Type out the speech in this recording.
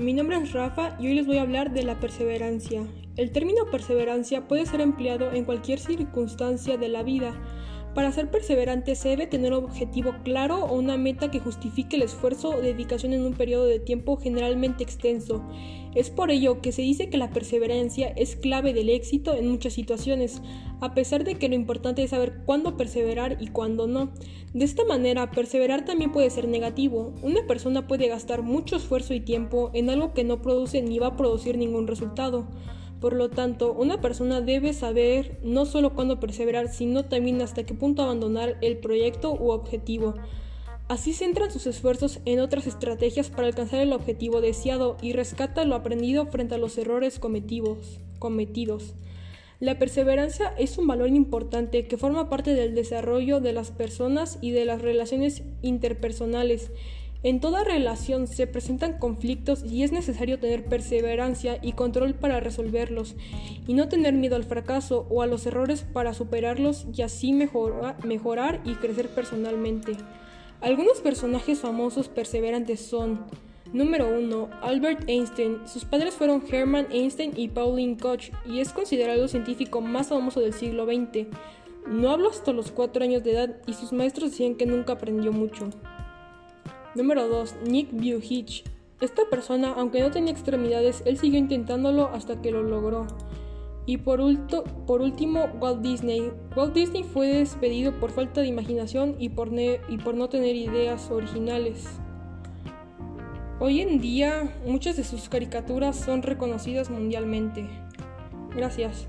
mi nombre es Rafa y hoy les voy a hablar de la perseverancia. El término perseverancia puede ser empleado en cualquier circunstancia de la vida. Para ser perseverante se debe tener un objetivo claro o una meta que justifique el esfuerzo o dedicación en un periodo de tiempo generalmente extenso. Es por ello que se dice que la perseverancia es clave del éxito en muchas situaciones, a pesar de que lo importante es saber cuándo perseverar y cuándo no. De esta manera, perseverar también puede ser negativo. Una persona puede gastar mucho esfuerzo y tiempo en algo que no produce ni va a producir ningún resultado. Por lo tanto, una persona debe saber no solo cuándo perseverar, sino también hasta qué punto abandonar el proyecto u objetivo. Así centran sus esfuerzos en otras estrategias para alcanzar el objetivo deseado y rescata lo aprendido frente a los errores cometidos. cometidos. La perseverancia es un valor importante que forma parte del desarrollo de las personas y de las relaciones interpersonales en toda relación se presentan conflictos y es necesario tener perseverancia y control para resolverlos y no tener miedo al fracaso o a los errores para superarlos y así mejorar y crecer personalmente. Algunos personajes famosos perseverantes son Número 1. Albert Einstein. Sus padres fueron Hermann Einstein y Pauline Koch y es considerado el científico más famoso del siglo XX. No habló hasta los 4 años de edad y sus maestros decían que nunca aprendió mucho. Número 2. Nick Vujicic. Esta persona, aunque no tenía extremidades, él siguió intentándolo hasta que lo logró. Y por, último, Walt Disney. Walt Disney fue despedido por falta de imaginación y por no tener ideas originales. Hoy en día, muchas de sus caricaturas son reconocidas mundialmente. Gracias.